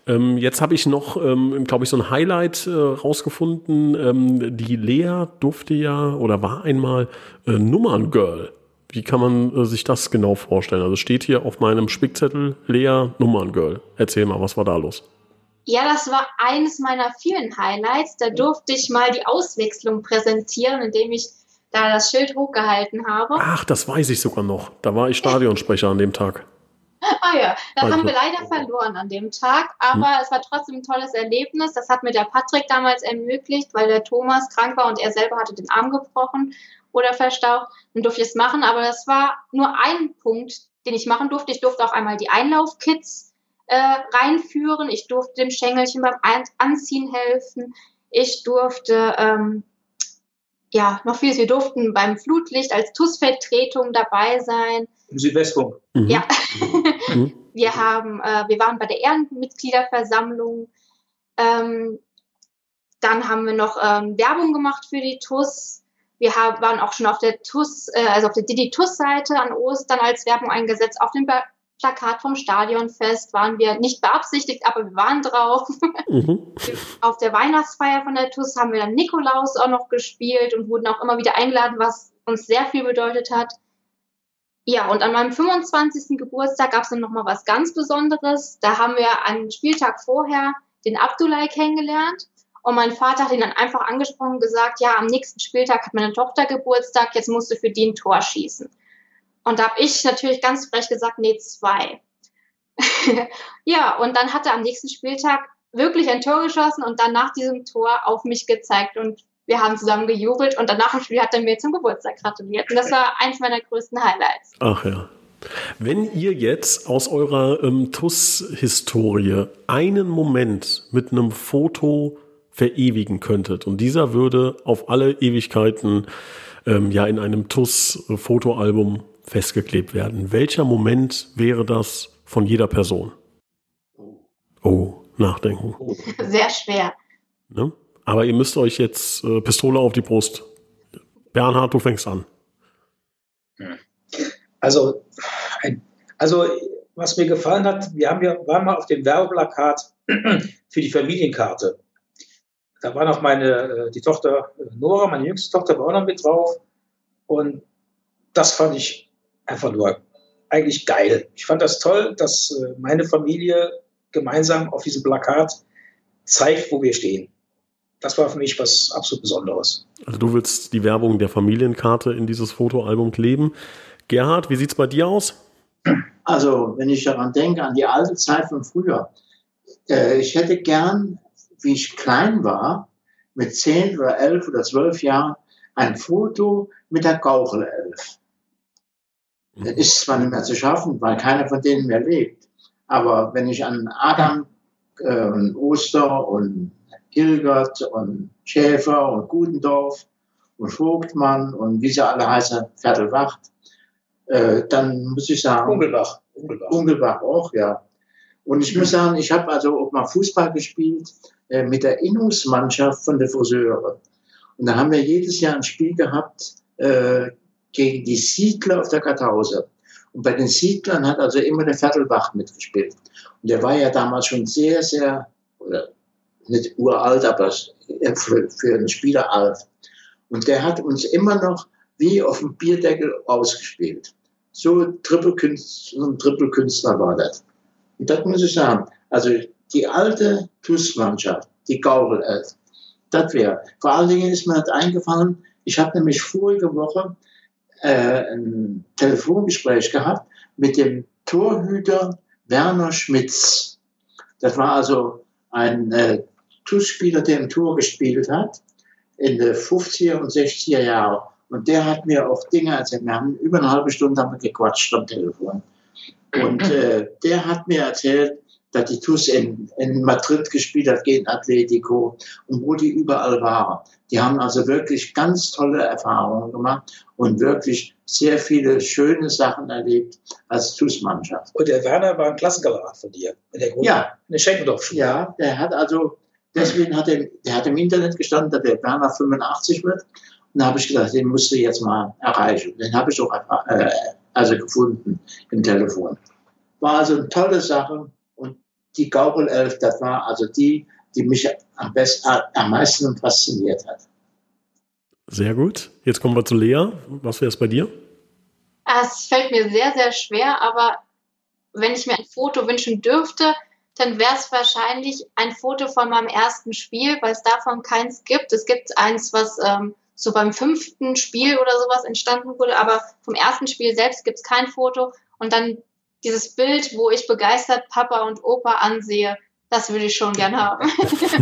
Ähm, jetzt habe ich noch, ähm, glaube ich, so ein Highlight äh, rausgefunden. Ähm, die Lea durfte ja oder war einmal äh, Nummerngirl. Wie kann man äh, sich das genau vorstellen? Also steht hier auf meinem Spickzettel Lea Nummerngirl. Erzähl mal, was war da los? Ja, das war eines meiner vielen Highlights. Da durfte ich mal die Auswechslung präsentieren, indem ich da das Schild hochgehalten habe. Ach, das weiß ich sogar noch. Da war ich Stadionsprecher an dem Tag. Ah ja, das also. haben wir leider verloren an dem Tag, aber hm. es war trotzdem ein tolles Erlebnis. Das hat mir der Patrick damals ermöglicht, weil der Thomas krank war und er selber hatte den Arm gebrochen oder verstaucht. Dann durfte ich es machen, aber das war nur ein Punkt, den ich machen durfte. Ich durfte auch einmal die Einlaufkits äh, reinführen. Ich durfte dem Schengelchen beim Anziehen helfen. Ich durfte ähm, ja noch vieles. Wir durften beim Flutlicht als TUS-Vertretung dabei sein. Im Südwestfunk. Mhm. Ja. mhm. Wir haben, äh, wir waren bei der Ehrenmitgliederversammlung. Ähm, dann haben wir noch ähm, Werbung gemacht für die TUS. Wir haben, waren auch schon auf der TUS, äh, also auf der Didi TUS-Seite an Ostern als Werbung eingesetzt. Auf dem Plakat vom Stadionfest waren wir nicht beabsichtigt, aber wir waren drauf. Mhm. Auf der Weihnachtsfeier von der TUS haben wir dann Nikolaus auch noch gespielt und wurden auch immer wieder eingeladen, was uns sehr viel bedeutet hat. Ja, und an meinem 25. Geburtstag gab es dann nochmal was ganz Besonderes. Da haben wir einen Spieltag vorher den Abdullah kennengelernt. Und mein Vater hat ihn dann einfach angesprochen und gesagt, ja, am nächsten Spieltag hat meine Tochter Geburtstag, jetzt musst du für die ein Tor schießen. Und da habe ich natürlich ganz frech gesagt, nee, zwei. ja, und dann hat er am nächsten Spieltag wirklich ein Tor geschossen und dann nach diesem Tor auf mich gezeigt und wir haben zusammen gejubelt und danach im Spiel hat er mir zum Geburtstag gratuliert. Und das war eins meiner größten Highlights. Ach ja. Wenn ihr jetzt aus eurer ähm, TUS-Historie einen Moment mit einem Foto verewigen könntet und dieser würde auf alle Ewigkeiten ähm, ja in einem TUS-Fotoalbum festgeklebt werden. Welcher Moment wäre das von jeder Person? Oh, nachdenken. Sehr schwer. Ne? Aber ihr müsst euch jetzt äh, Pistole auf die Brust. Bernhard, du fängst an. Also, also was mir gefallen hat, wir haben ja, waren mal auf dem Werbeplakat für die Familienkarte. Da war noch meine, äh, die Tochter Nora, meine jüngste Tochter, war auch noch mit drauf. Und das fand ich einfach nur eigentlich geil. Ich fand das toll, dass äh, meine Familie gemeinsam auf diesem Plakat zeigt, wo wir stehen. Das war für mich was absolut Besonderes. Also du willst die Werbung der Familienkarte in dieses Fotoalbum kleben. Gerhard, wie sieht es bei dir aus? Also, wenn ich daran denke, an die alte Zeit von früher. Äh, ich hätte gern, wie ich klein war, mit zehn oder elf oder zwölf Jahren, ein Foto mit der Gauchelelf. Mhm. ist zwar nicht mehr zu schaffen, weil keiner von denen mehr lebt. Aber wenn ich an Adam, äh, Oster und Hilgert und Schäfer und Gudendorf und Vogtmann und wie sie alle heißen, Viertelwacht, äh, dann muss ich sagen. Ungelbach. Ungelbach. Ungelbach auch, ja. Und ich muss sagen, ich habe also auch mal Fußball gespielt äh, mit der Innungsmannschaft von der Friseure. Und da haben wir jedes Jahr ein Spiel gehabt äh, gegen die Siedler auf der Kartause. Und bei den Siedlern hat also immer der Viertelbach mitgespielt. Und der war ja damals schon sehr, sehr, oder nicht uralt, aber für, für einen Spieler alt. Und der hat uns immer noch wie auf dem Bierdeckel ausgespielt. So Trippelkünstler, ein Trippelkünstler war das. Und das muss ich sagen. Also die alte TUS-Mannschaft, die Gaurel-Elf, das wäre. Vor allen Dingen ist mir das eingefallen, ich habe nämlich vorige Woche äh, ein Telefongespräch gehabt mit dem Torhüter Werner Schmitz. Das war also ein äh, TUS-Spieler, der im Tor gespielt hat in den 50er und 60er Jahren. Und der hat mir auch Dinge erzählt. Wir haben über eine halbe Stunde haben wir gequatscht am Telefon. Und äh, der hat mir erzählt, dass die TUS in, in Madrid gespielt hat gegen Atletico und wo die überall waren. Die haben also wirklich ganz tolle Erfahrungen gemacht und wirklich sehr viele schöne Sachen erlebt als TUS-Mannschaft. Und der Werner war ein Klassenkamerad von dir in der? Ja. In der Schenkendorf-Schule? Ja, der hat also, deswegen hat er, der hat im Internet gestanden, dass der Werner 85 wird. Und da habe ich gedacht, den musst du jetzt mal erreichen. Den habe ich auch äh, also gefunden im Telefon. War also eine tolle Sache und die Gaurel-Elf, das war also die, die mich am, besten, am meisten fasziniert hat. Sehr gut. Jetzt kommen wir zu Lea. Was wäre es bei dir? Es fällt mir sehr, sehr schwer, aber wenn ich mir ein Foto wünschen dürfte, dann wäre es wahrscheinlich ein Foto von meinem ersten Spiel, weil es davon keins gibt. Es gibt eins, was ähm, so beim fünften Spiel oder sowas entstanden wurde, aber vom ersten Spiel selbst gibt es kein Foto. Und dann dieses Bild, wo ich begeistert Papa und Opa ansehe, das würde ich schon gern haben.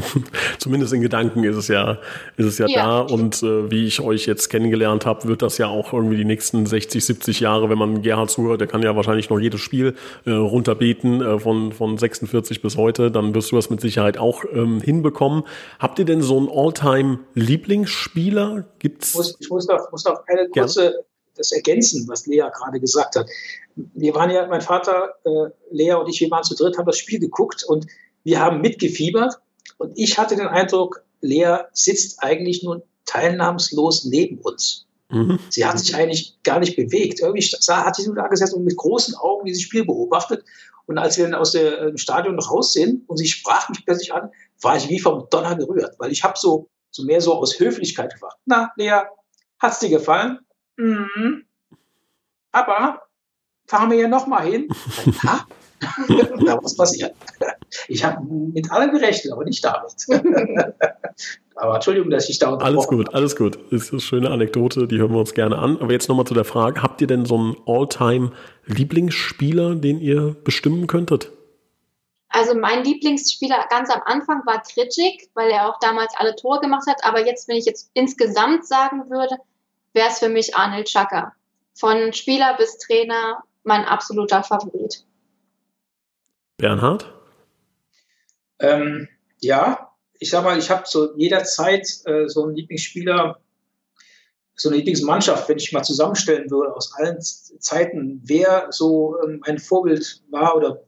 Zumindest in Gedanken ist es ja, ist es ja, ja. da. Und äh, wie ich euch jetzt kennengelernt habe, wird das ja auch irgendwie die nächsten 60, 70 Jahre, wenn man Gerhard zuhört, der kann ja wahrscheinlich noch jedes Spiel äh, runterbeten äh, von, von 46 bis heute. Dann wirst du das mit Sicherheit auch ähm, hinbekommen. Habt ihr denn so einen All-Time-Lieblingsspieler? Gibt's? Ich muss, ich muss noch, muss noch eine kurze ja. das ergänzen, was Lea gerade gesagt hat. Wir waren ja, mein Vater, äh, Lea und ich, wir waren zu dritt, haben das Spiel geguckt und wir haben mitgefiebert und ich hatte den Eindruck, Lea sitzt eigentlich nur teilnahmslos neben uns. Mhm. Sie hat sich eigentlich gar nicht bewegt. Irgendwie sah, hat sie nur da gesessen und mit großen Augen dieses Spiel beobachtet. Und als wir dann aus dem Stadion noch raus sind und sie sprach mich plötzlich an, war ich wie vom Donner gerührt, weil ich habe so, so mehr so aus Höflichkeit gefragt. Na, Lea, hat's dir gefallen? Mhm. Aber fahren wir ja noch mal hin. Ha? da was passiert. Ich habe mit allem gerechnet, aber nicht damit. aber Entschuldigung, dass ich da Alles gut, habe. alles gut. Das ist eine schöne Anekdote, die hören wir uns gerne an. Aber jetzt nochmal zu der Frage, habt ihr denn so einen All-Time-Lieblingsspieler, den ihr bestimmen könntet? Also mein Lieblingsspieler ganz am Anfang war Kritschik, weil er auch damals alle Tore gemacht hat. Aber jetzt, wenn ich jetzt insgesamt sagen würde, wäre es für mich Arnold Chaka. Von Spieler bis Trainer mein absoluter Favorit. Bernhard? Ähm, ja, ich sag mal, ich habe so jederzeit äh, so einen Lieblingsspieler, so eine Lieblingsmannschaft, wenn ich mal zusammenstellen würde aus allen Zeiten, wer so ähm, ein Vorbild war oder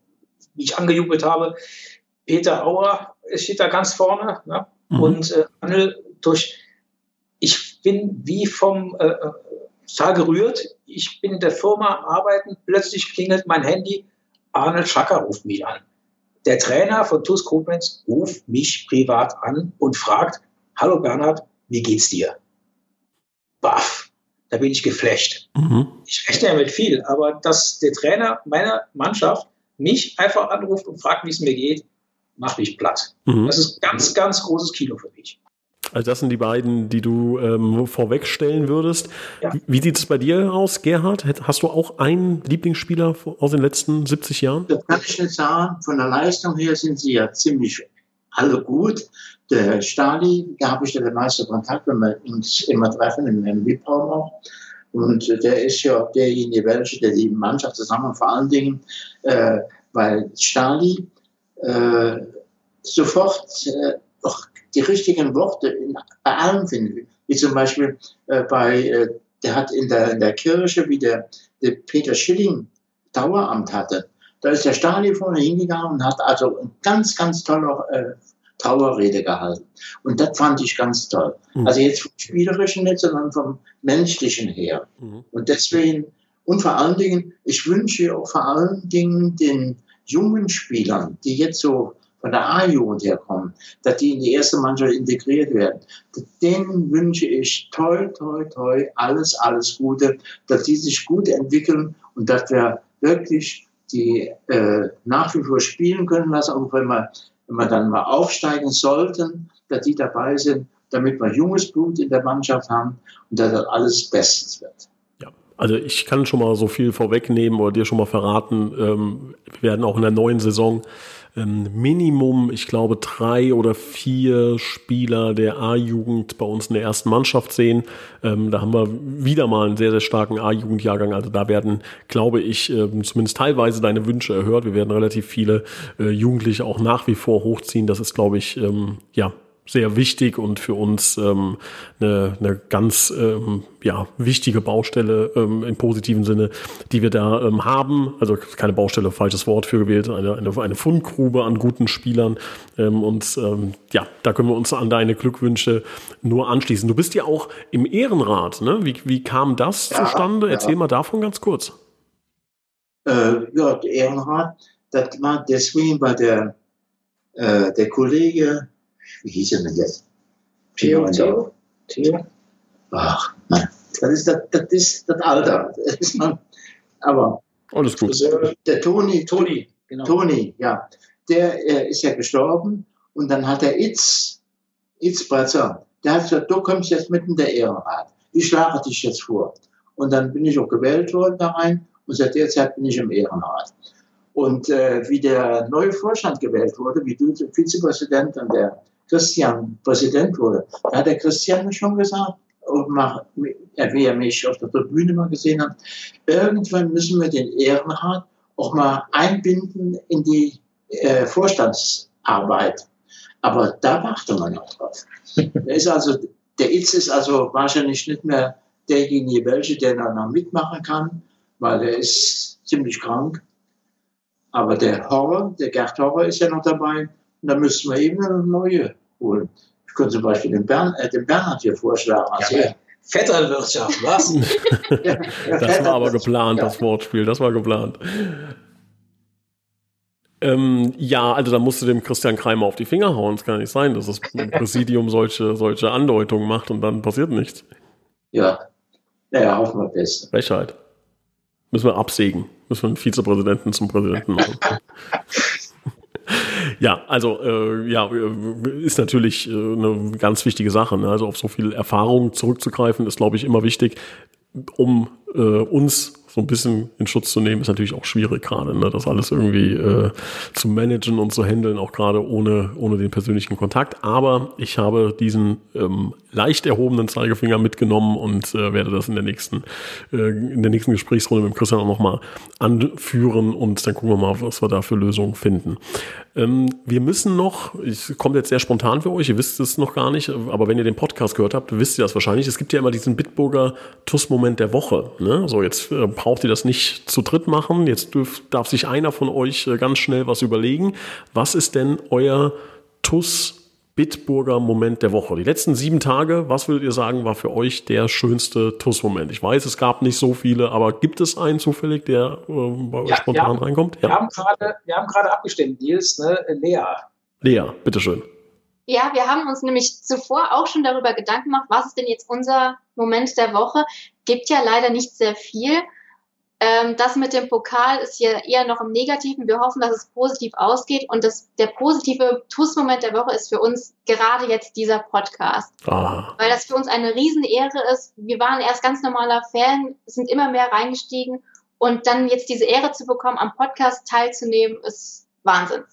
wie ich angejubelt habe. Peter Auer steht da ganz vorne. Ne? Mhm. Und äh, Annel durch, ich bin wie vom äh, Tal äh, gerührt. Ich bin in der Firma arbeiten, plötzlich klingelt mein Handy, Arnold Schacker ruft mich an. Der Trainer von TuS Koblenz ruft mich privat an und fragt, hallo Bernhard, wie geht's dir? Baff, da bin ich geflasht. Mhm. Ich rechne ja mit viel, aber dass der Trainer meiner Mannschaft mich einfach anruft und fragt, wie es mir geht, macht mich platt. Mhm. Das ist ganz, ganz großes Kino für mich. Also das sind die beiden, die du ähm, vorwegstellen würdest. Ja. Wie sieht es bei dir aus, Gerhard? Hast du auch einen Lieblingsspieler aus den letzten 70 Jahren? Das kann ich nicht sagen. Von der Leistung her sind sie ja ziemlich alle gut. Der Stali, da habe ich ja den meisten Kontakt, wenn wir uns immer treffen, im, VIP-Raum auch. Und der ist ja derjenige, welche der die Mannschaft zusammen, vor allen Dingen, äh, weil Stali äh, sofort äh, auch die richtigen Worte in, bei allem findet. Wie zum Beispiel äh, bei, äh, der hat in der, in der Kirche, wie der, der Peter Schilling Daueramt hatte, da ist der Stali vorne hingegangen und hat also ein ganz, ganz toller äh, Trauerrede gehalten. Und das fand ich ganz toll. Mhm. Also jetzt vom Spielerischen nicht, sondern vom Menschlichen her. Mhm. Und deswegen, und vor allen Dingen, ich wünsche auch vor allen Dingen den jungen Spielern, die jetzt so von der A-Jugend herkommen, dass die in die erste Mannschaft integriert werden. Denen wünsche ich toi, toi, toi, alles, alles Gute, dass die sich gut entwickeln und dass wir wirklich die äh, nach wie vor spielen können lassen, auch wenn wir wenn wir dann mal aufsteigen sollten, dass die dabei sind, damit wir junges Blut in der Mannschaft haben und dass das alles bestens wird. Also ich kann schon mal so viel vorwegnehmen oder dir schon mal verraten, ähm, wir werden auch in der neuen Saison ähm, Minimum, ich glaube, drei oder vier Spieler der A-Jugend bei uns in der ersten Mannschaft sehen. Ähm, da haben wir wieder mal einen sehr, sehr starken A-Jugendjahrgang. Also da werden, glaube ich, ähm, zumindest teilweise deine Wünsche erhört. Wir werden relativ viele äh, Jugendliche auch nach wie vor hochziehen. Das ist, glaube ich, ähm, ja, sehr wichtig und für uns ähm, eine, eine ganz ähm, ja, wichtige Baustelle ähm, im positiven Sinne, die wir da ähm, haben. Also keine Baustelle, falsches Wort für gewählt, eine, eine, eine Fundgrube an guten Spielern. Ähm, und ähm, ja, da können wir uns an deine Glückwünsche nur anschließen. Du bist ja auch im Ehrenrat, ne? Wie, wie kam das ja, zustande? Erzähl ja. mal davon ganz kurz. Äh, ja, der Ehrenrat, das war deswegen, weil der, äh, der Kollege wie hieß er denn jetzt? Theo, Theo? Theo? Ach, nein. Das ist das, das, ist das Alter. Das ist man, aber. Alles gut. Der Toni, Toni, genau. Toni, ja. Der äh, ist ja gestorben und dann hat der Itz, Itz Bratzer, der hat gesagt, du kommst jetzt mitten der Ehrenrat. Ich schlage dich jetzt vor. Und dann bin ich auch gewählt worden da rein und seit der Zeit bin ich im Ehrenrat. Und äh, wie der neue Vorstand gewählt wurde, wie du Vizepräsident und der Christian Präsident wurde, da hat der Christian schon gesagt, wie er mich auf der Tribüne mal gesehen hat, irgendwann müssen wir den Ehrenrat auch mal einbinden in die äh, Vorstandsarbeit. Aber da wartet man noch drauf. der ist also, der Itz ist also wahrscheinlich nicht mehr derjenige, welche, der da noch mitmachen kann, weil er ist ziemlich krank. Aber der Horror, der Gerd Horror ist ja noch dabei. Da müssen wir eben eine neue holen. Ich könnte zum Beispiel den, Bern, äh, den Bernhard hier vorschlagen. Also ja, Vetternwirtschaft, was? das war aber geplant, das Wortspiel, das war geplant. Ähm, ja, also da musst du dem Christian Kreimer auf die Finger hauen. Es kann nicht sein, dass das Präsidium solche, solche Andeutungen macht und dann passiert nichts. Ja, naja, hoffen wir das. Frechheit. Müssen wir absägen. Müssen wir einen Vizepräsidenten zum Präsidenten machen. Ja, also äh, ja, ist natürlich äh, eine ganz wichtige Sache. Ne? Also auf so viel Erfahrung zurückzugreifen, ist, glaube ich, immer wichtig, um äh, uns so ein bisschen in Schutz zu nehmen, ist natürlich auch schwierig gerade, ne? das alles irgendwie äh, zu managen und zu handeln, auch gerade ohne, ohne den persönlichen Kontakt. Aber ich habe diesen ähm, leicht erhobenen Zeigefinger mitgenommen und äh, werde das in der nächsten, äh, in der nächsten Gesprächsrunde mit Christian auch nochmal anführen und dann gucken wir mal, was wir da für Lösungen finden. Ähm, wir müssen noch, es kommt jetzt sehr spontan für euch, ihr wisst es noch gar nicht, aber wenn ihr den Podcast gehört habt, wisst ihr das wahrscheinlich. Es gibt ja immer diesen Bitburger TUS-Moment der Woche. Ne? So, jetzt äh, braucht ihr das nicht zu dritt machen. Jetzt dürf, darf sich einer von euch äh, ganz schnell was überlegen. Was ist denn euer TUS Bitburger Moment der Woche. Die letzten sieben Tage, was würdet ihr sagen, war für euch der schönste TUS-Moment? Ich weiß, es gab nicht so viele, aber gibt es einen zufällig, der äh, bei euch ja, spontan haben, reinkommt? Ja. Wir haben gerade, wir haben gerade abgestimmt, Nils, ne? Lea. Lea, bitteschön. Ja, wir haben uns nämlich zuvor auch schon darüber Gedanken gemacht, was ist denn jetzt unser Moment der Woche? Gibt ja leider nicht sehr viel. Ähm, das mit dem Pokal ist hier eher noch im Negativen. Wir hoffen, dass es positiv ausgeht. Und das, der positive TUS-Moment der Woche ist für uns gerade jetzt dieser Podcast. Ah. Weil das für uns eine Riesenehre ist. Wir waren erst ganz normaler Fan, sind immer mehr reingestiegen. Und dann jetzt diese Ehre zu bekommen, am Podcast teilzunehmen, ist Wahnsinn.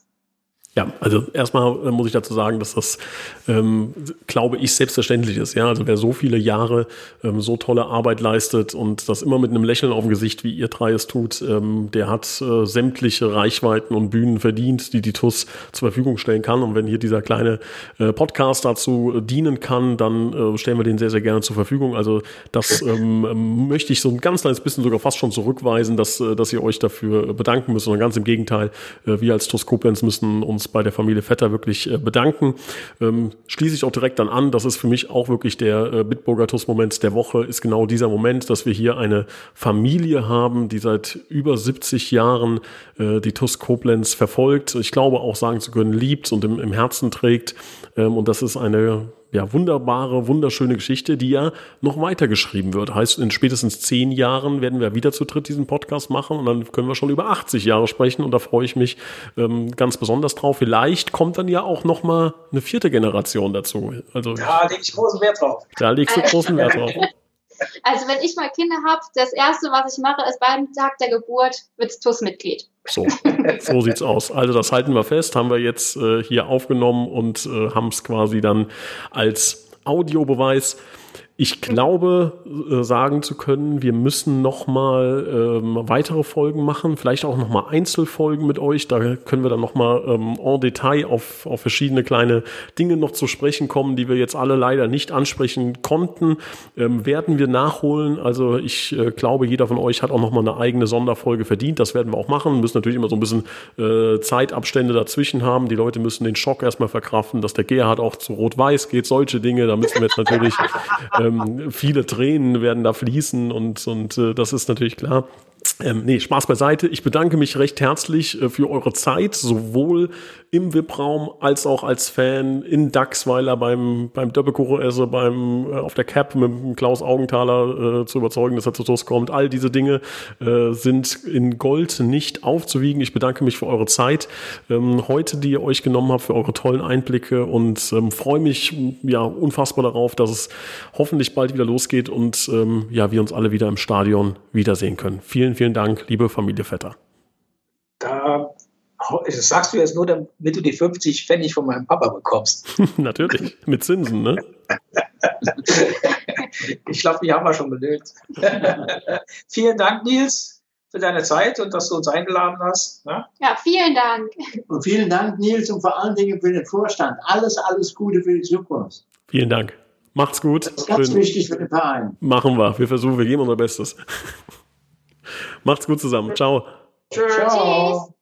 Ja, also erstmal äh, muss ich dazu sagen, dass das, ähm, glaube ich, selbstverständlich ist. Ja, also wer so viele Jahre ähm, so tolle Arbeit leistet und das immer mit einem Lächeln auf dem Gesicht, wie ihr drei es tut, ähm, der hat äh, sämtliche Reichweiten und Bühnen verdient, die die TUS zur Verfügung stellen kann. Und wenn hier dieser kleine äh, Podcast dazu äh, dienen kann, dann äh, stellen wir den sehr, sehr gerne zur Verfügung. Also das ähm, möchte ich so ein ganz kleines bisschen sogar fast schon zurückweisen, dass, äh, dass ihr euch dafür bedanken müsst. Und ganz im Gegenteil, wir als TUS Koblenz müssen uns uns bei der Familie Vetter wirklich äh, bedanken. Ähm, schließe ich auch direkt dann an, das ist für mich auch wirklich der äh, Bitburger TUS-Moment der Woche, ist genau dieser Moment, dass wir hier eine Familie haben, die seit über 70 Jahren äh, die TUS Koblenz verfolgt. Ich glaube auch sagen zu können, liebt und im, im Herzen trägt. Ähm, und das ist eine ja, wunderbare, wunderschöne Geschichte, die ja noch weitergeschrieben wird. Heißt, in spätestens zehn Jahren werden wir wieder zu dritt diesen Podcast machen und dann können wir schon über 80 Jahre sprechen und da freue ich mich ähm, ganz besonders drauf. Vielleicht kommt dann ja auch noch mal eine vierte Generation dazu. Also, da lege ich großen Wert drauf. Da legst du großen Wert drauf. Also wenn ich mal Kinder habe, das Erste, was ich mache, ist beim Tag der Geburt, wird TUS-Mitglied. So, so sieht's aus. Also das halten wir fest, haben wir jetzt äh, hier aufgenommen und äh, haben es quasi dann als Audiobeweis ich glaube, äh, sagen zu können, wir müssen noch mal ähm, weitere Folgen machen, vielleicht auch noch mal Einzelfolgen mit euch. Da können wir dann noch mal ähm, en Detail auf, auf verschiedene kleine Dinge noch zu sprechen kommen, die wir jetzt alle leider nicht ansprechen konnten. Ähm, werden wir nachholen. Also ich äh, glaube, jeder von euch hat auch noch mal eine eigene Sonderfolge verdient. Das werden wir auch machen. Wir müssen natürlich immer so ein bisschen äh, Zeitabstände dazwischen haben. Die Leute müssen den Schock erstmal verkraften, dass der Gerhard auch zu Rot-Weiß geht. Solche Dinge, da müssen wir jetzt natürlich äh, ähm, viele Tränen werden da fließen und, und äh, das ist natürlich klar. Ähm, nee, Spaß beiseite. Ich bedanke mich recht herzlich äh, für eure Zeit, sowohl im VIP-Raum als auch als Fan in Dachsweiler beim, beim also beim, äh, auf der Cap mit Klaus Augenthaler äh, zu überzeugen, dass er zu TUS kommt. All diese Dinge äh, sind in Gold nicht aufzuwiegen. Ich bedanke mich für eure Zeit ähm, heute, die ihr euch genommen habt, für eure tollen Einblicke und ähm, freue mich ja unfassbar darauf, dass es hoffentlich bald wieder losgeht und ähm, ja, wir uns alle wieder im Stadion wiedersehen können. Vielen Vielen, vielen Dank, liebe Familie Vetter. Da das sagst du jetzt nur, damit du die 50 Pfennig von meinem Papa bekommst. Natürlich, mit Zinsen, ne? ich glaube, die haben wir schon benötigt. vielen Dank, Nils, für deine Zeit und dass du uns eingeladen hast. Ne? Ja, vielen Dank. Und vielen Dank, Nils, und vor allen Dingen für den Vorstand. Alles, alles Gute für die Zukunft. Vielen Dank. Macht's gut. Das ist ganz Schön. wichtig für den Verein. Machen wir. Wir versuchen, wir geben unser Bestes. Macht's gut zusammen. Ciao. Tschüss. Ciao.